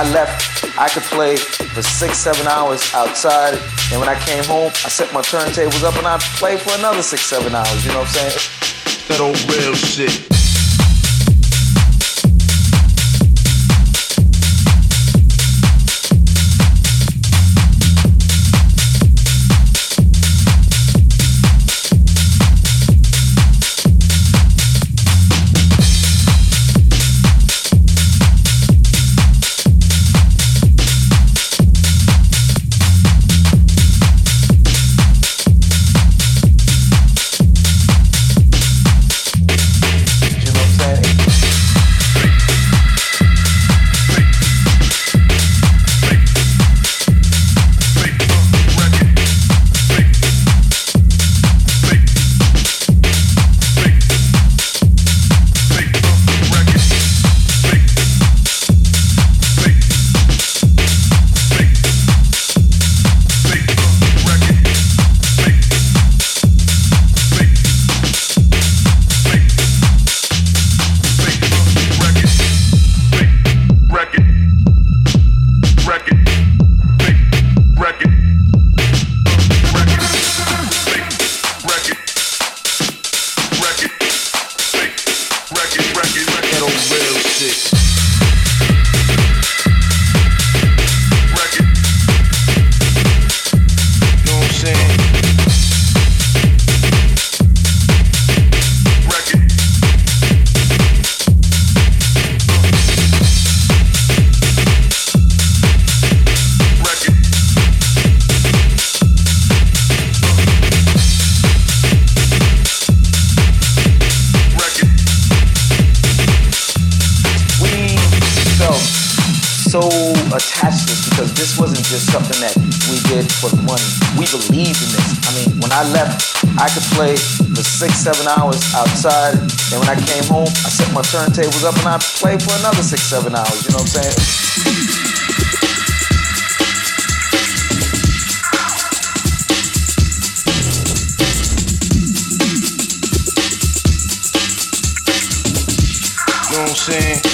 I left, I could play for six, seven hours outside, and when I came home, I set my turntables up and I played for another six, seven hours. You know what I'm saying? That old real shit. Seven hours outside. And when I came home, I set my turntables up and I played for another six, seven hours. You know what I'm saying? Saying?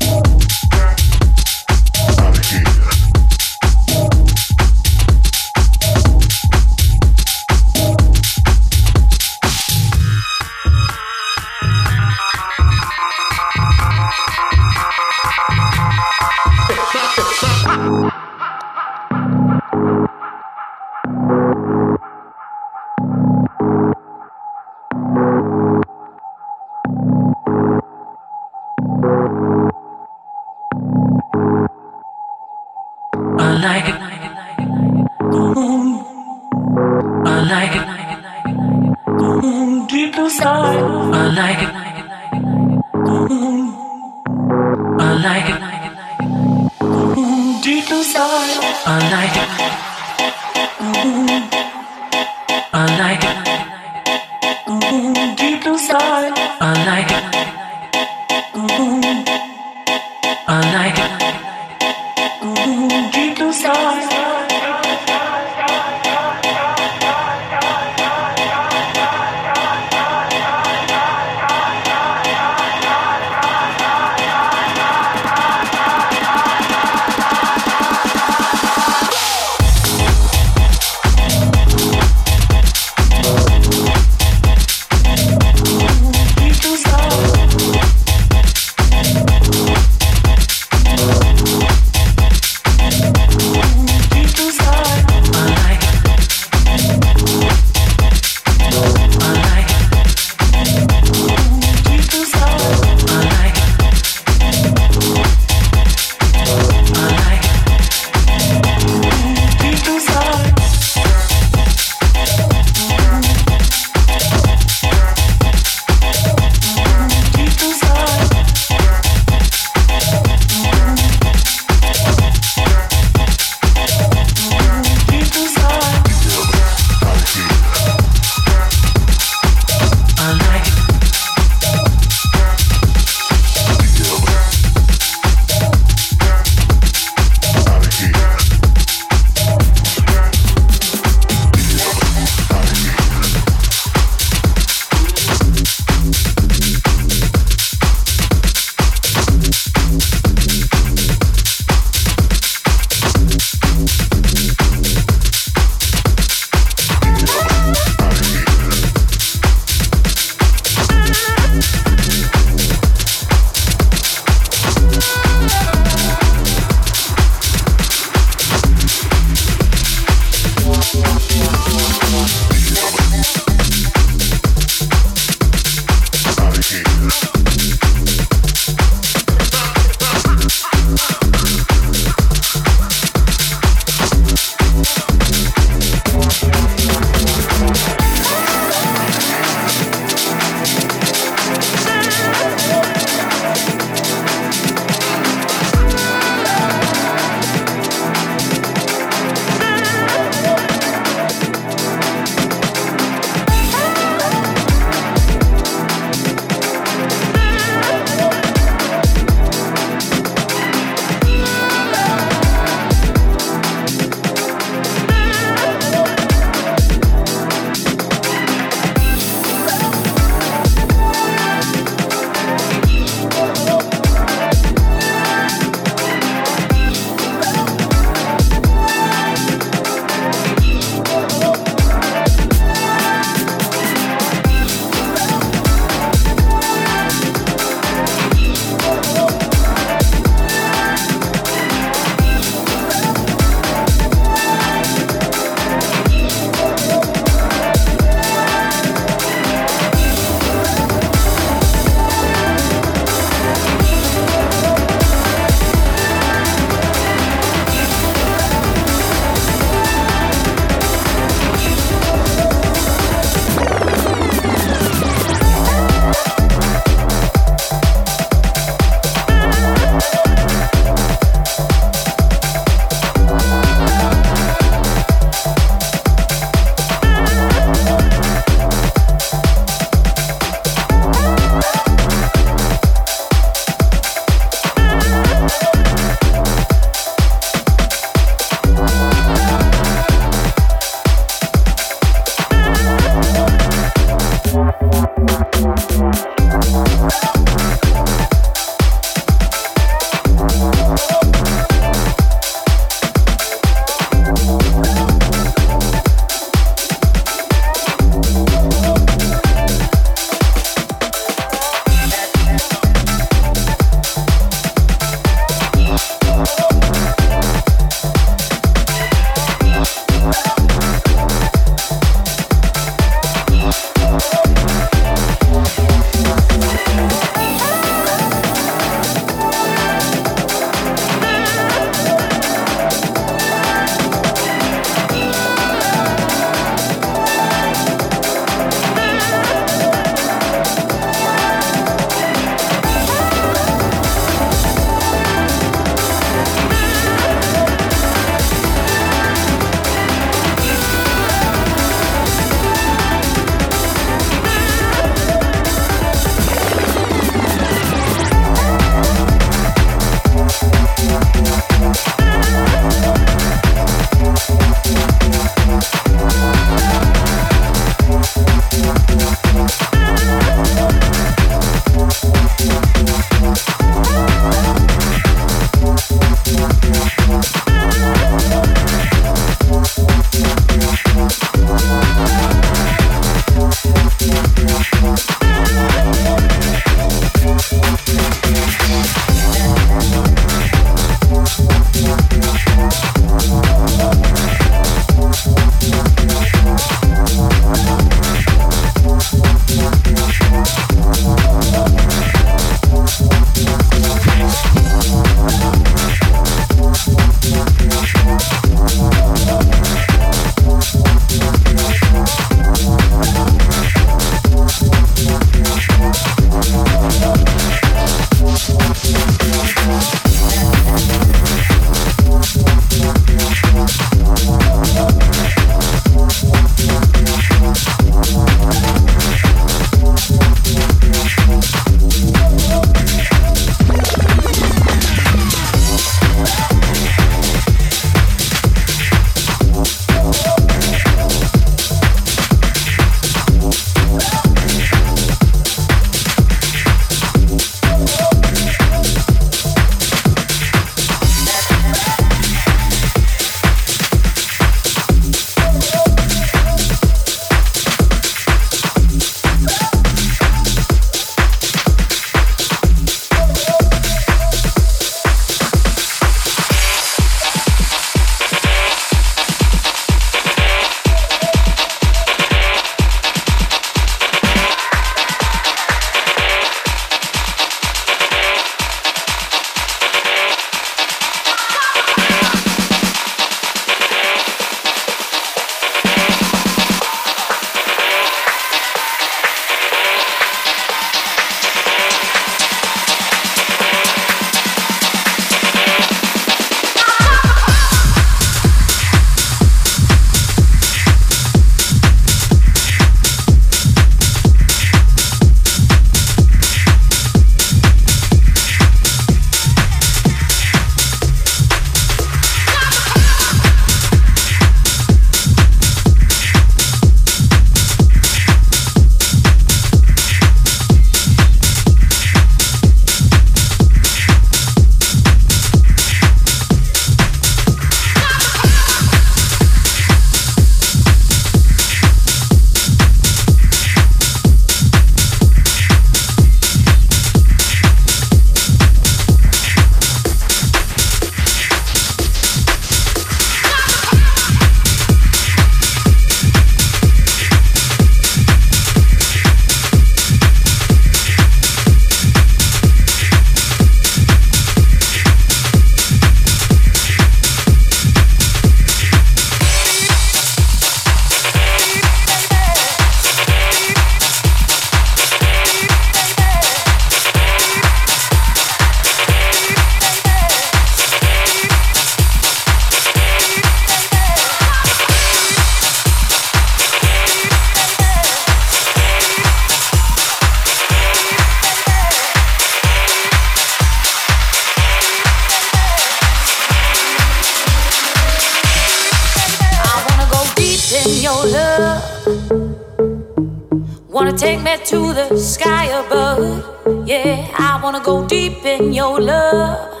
Deep in your love.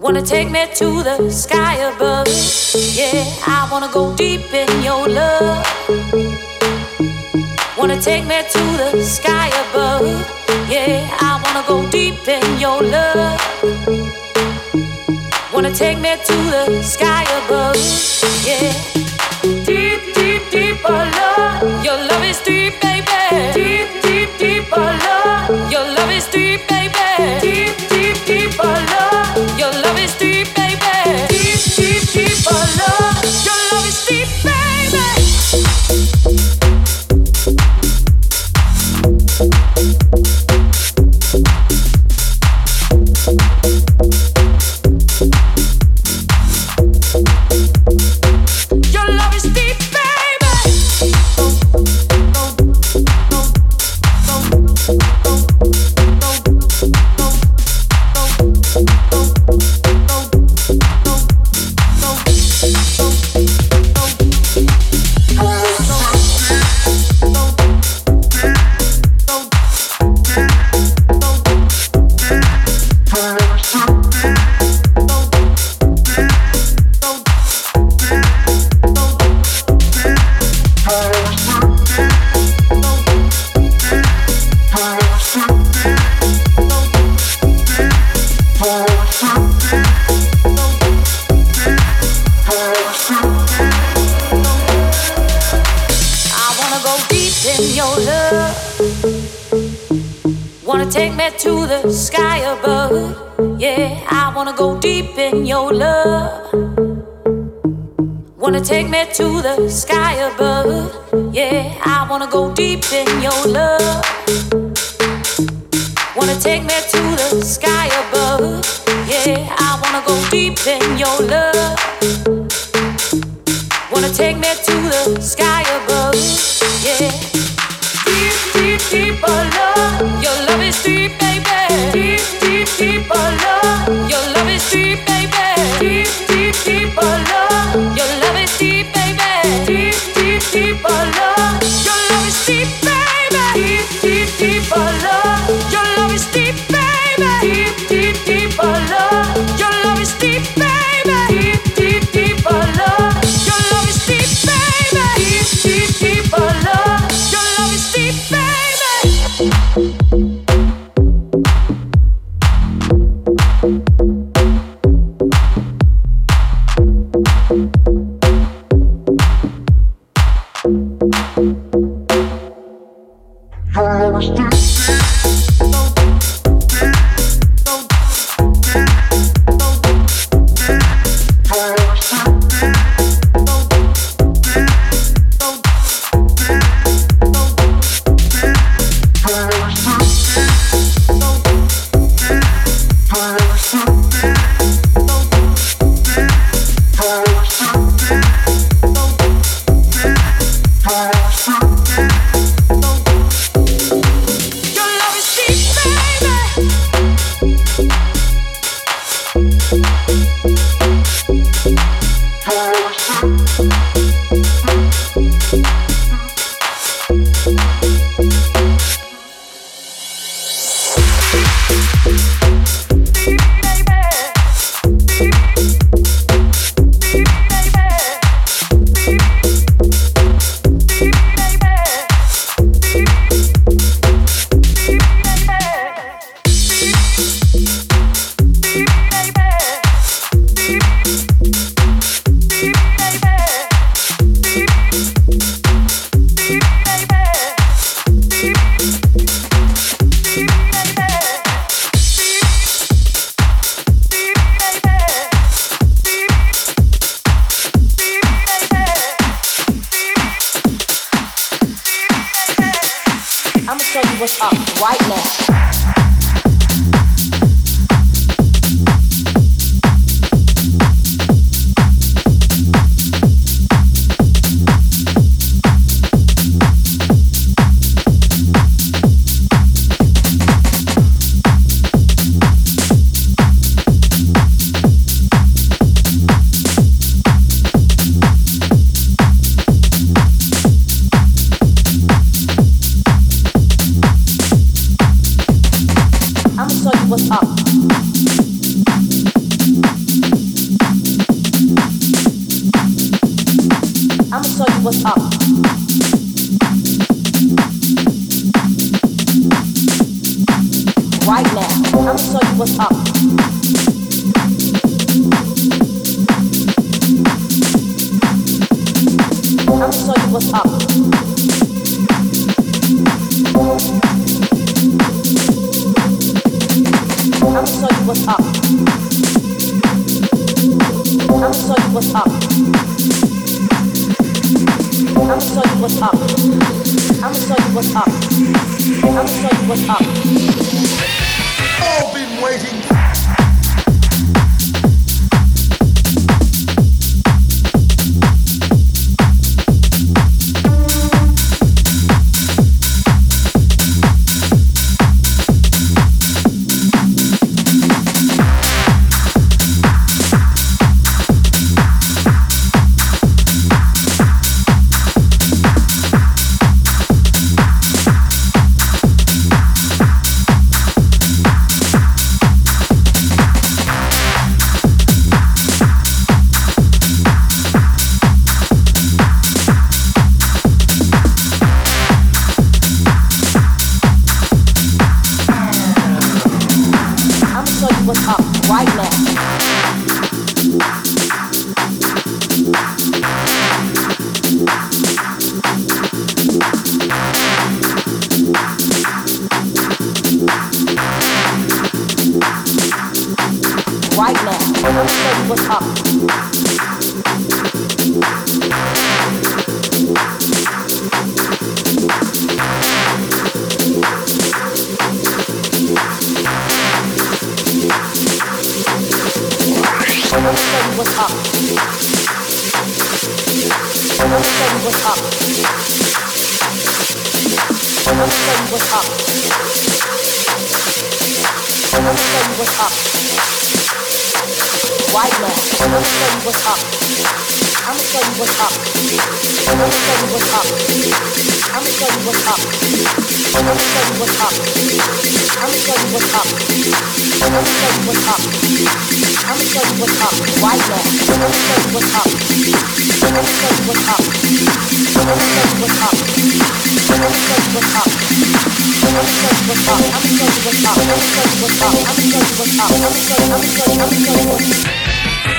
Wanna take me to the sky above. Yeah, I wanna go deep in your love. Wanna take me to the sky above. Yeah, I wanna go deep in your love. Wanna take me to the sky above. Yeah, deep, deep, deeper love. Your love is deep, baby. Deep, deep, baby. Deep, to the sky above. Yeah, I wanna go deep in your love. Wanna take me to the sky above. Yeah, I wanna go deep in your love.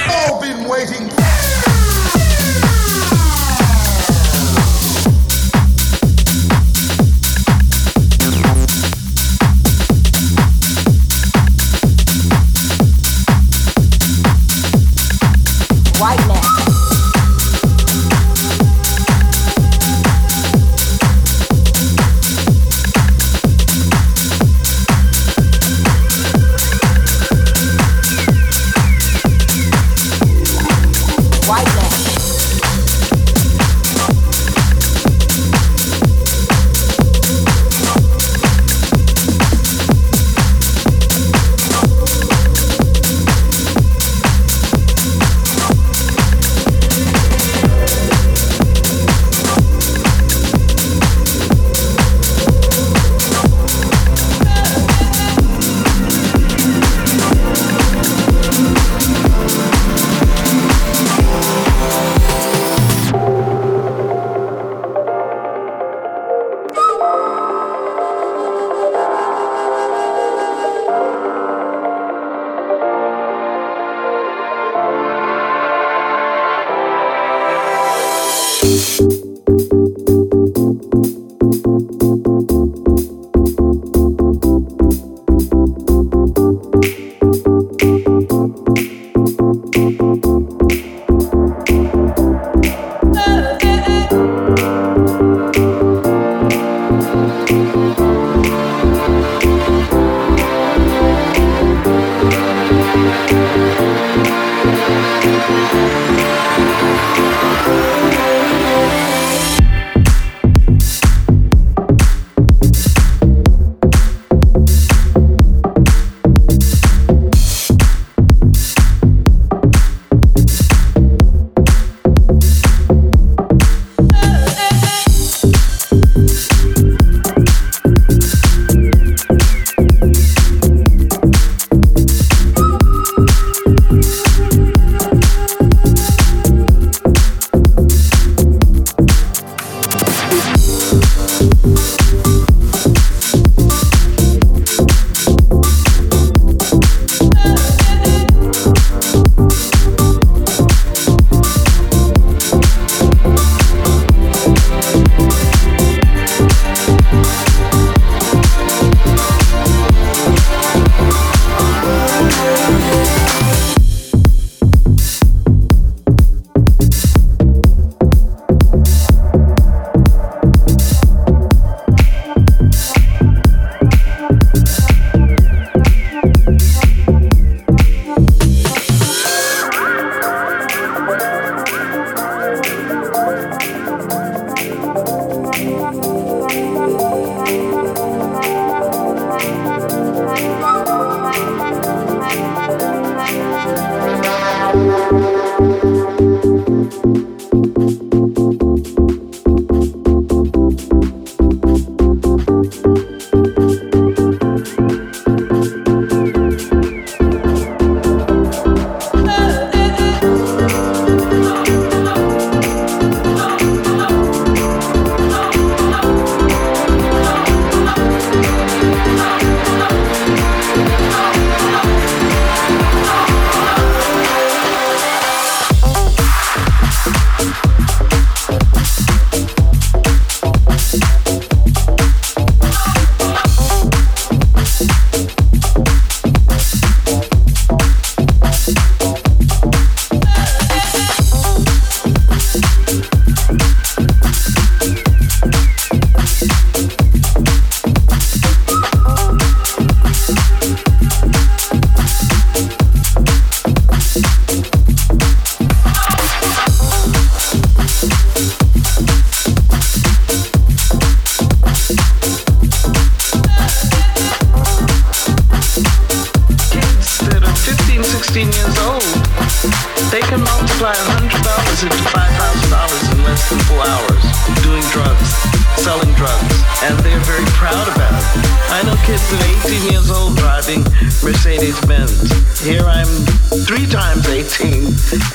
All been waiting.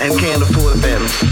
and can't afford a Benz.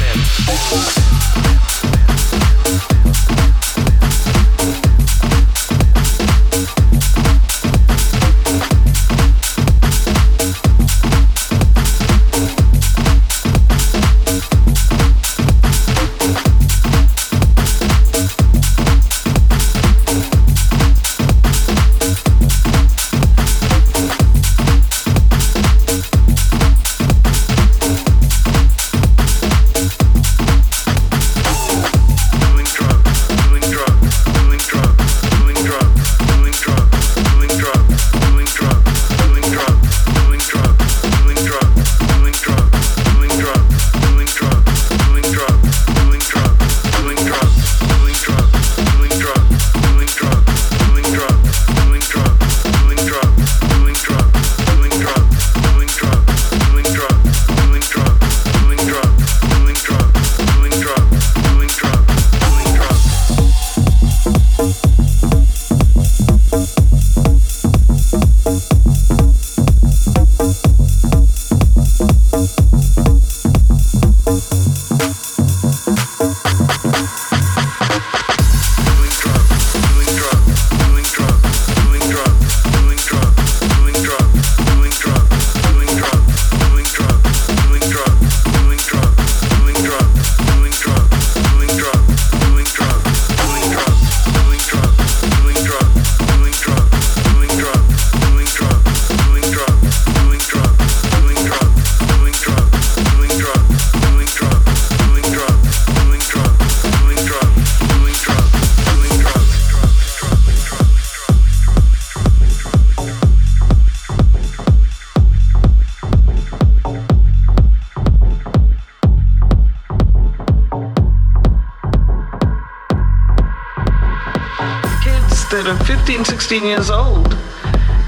16 years old,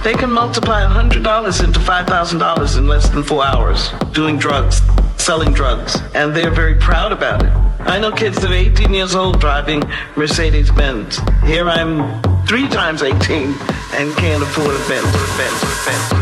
they can multiply $100 into $5,000 in less than four hours doing drugs, selling drugs, and they're very proud about it. I know kids that are 18 years old driving Mercedes Benz. Here I'm three times 18 and can't afford a Benz, Benz, Benz, Benz.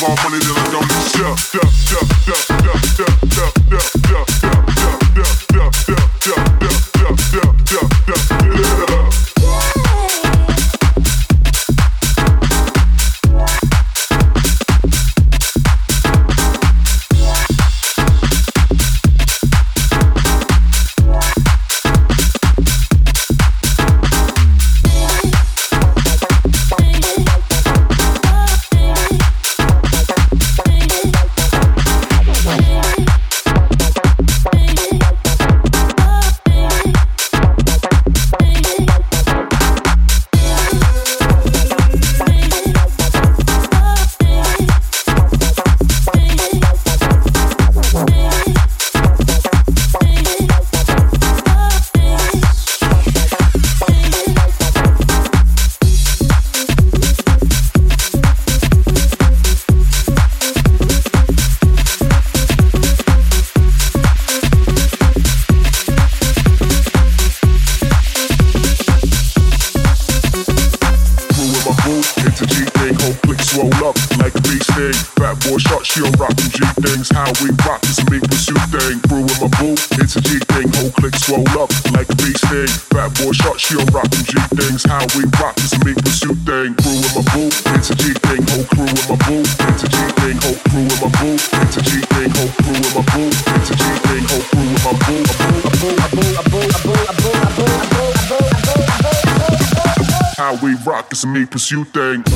more money than I don't. Yeah, yeah, yeah, yeah. You think